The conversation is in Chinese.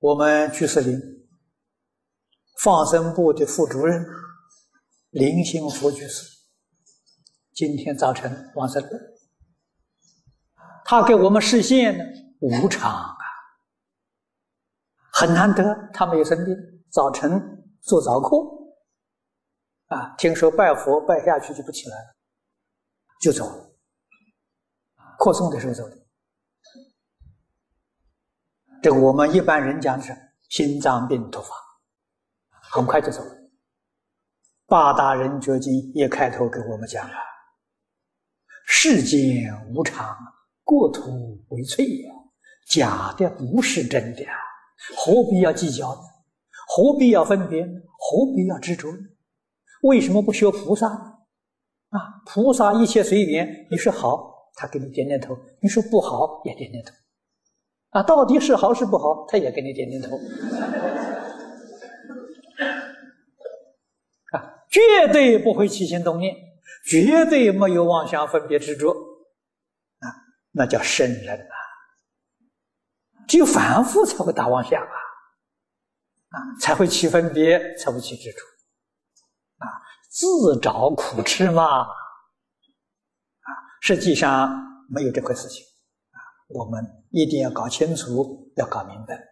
我们居士林放生部的副主任林兴福居士，今天早晨往生。他给我们示现呢，无常啊，很难得，他没有生病，早晨做早课，啊，听说拜佛拜下去就不起来了，就走了，课诵的时候走的。这我们一般人讲是心脏病突发，很快就走了。八大人觉经一开头给我们讲了：世间无常，过土为脆呀，假的不是真的，何必要计较呢？何必要分别？何必要执着？为什么不学菩萨？啊，菩萨一切随缘，你说好，他给你点点头；你说不好，也点点头。啊，到底是好是不好，他也给你点点头。啊，绝对不会起心动念，绝对没有妄想分别执着。啊，那叫圣人、啊。只有凡夫才会打妄想啊，啊，才会起分别，才会起执着。啊，自找苦吃嘛。啊，实际上没有这回事情。我们一定要搞清楚，要搞明白。